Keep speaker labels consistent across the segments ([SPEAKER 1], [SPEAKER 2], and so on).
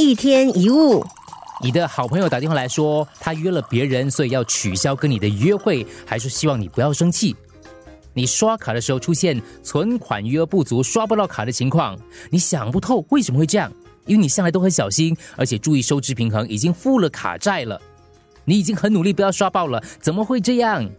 [SPEAKER 1] 一天一物，
[SPEAKER 2] 你的好朋友打电话来说，他约了别人，所以要取消跟你的约会，还是希望你不要生气。你刷卡的时候出现存款余额不足、刷不到卡的情况，你想不透为什么会这样，因为你向来都很小心，而且注意收支平衡，已经付了卡债了。你已经很努力不要刷爆了，怎么会这样？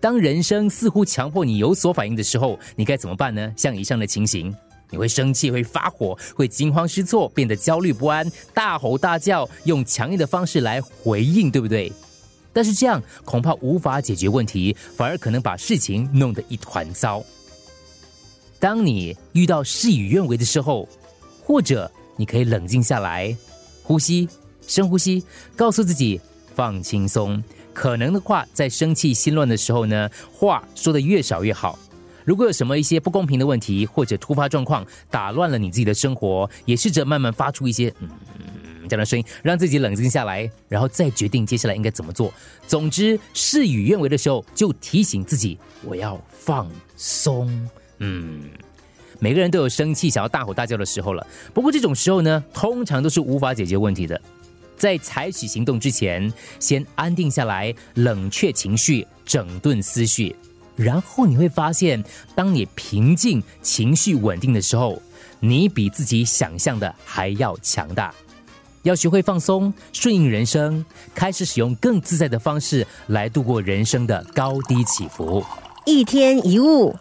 [SPEAKER 2] 当人生似乎强迫你有所反应的时候，你该怎么办呢？像以上的情形，你会生气、会发火、会惊慌失措、变得焦虑不安、大吼大叫，用强硬的方式来回应，对不对？但是这样恐怕无法解决问题，反而可能把事情弄得一团糟。当你遇到事与愿违的时候，或者你可以冷静下来，呼吸，深呼吸，告诉自己放轻松。可能的话，在生气心乱的时候呢，话说的越少越好。如果有什么一些不公平的问题或者突发状况打乱了你自己的生活，也试着慢慢发出一些嗯这样的声音，让自己冷静下来，然后再决定接下来应该怎么做。总之，事与愿违的时候，就提醒自己我要放松。嗯，每个人都有生气想要大吼大叫的时候了，不过这种时候呢，通常都是无法解决问题的。在采取行动之前，先安定下来，冷却情绪，整顿思绪，然后你会发现，当你平静、情绪稳定的时候，你比自己想象的还要强大。要学会放松，顺应人生，开始使用更自在的方式来度过人生的高低起伏。
[SPEAKER 1] 一天一物。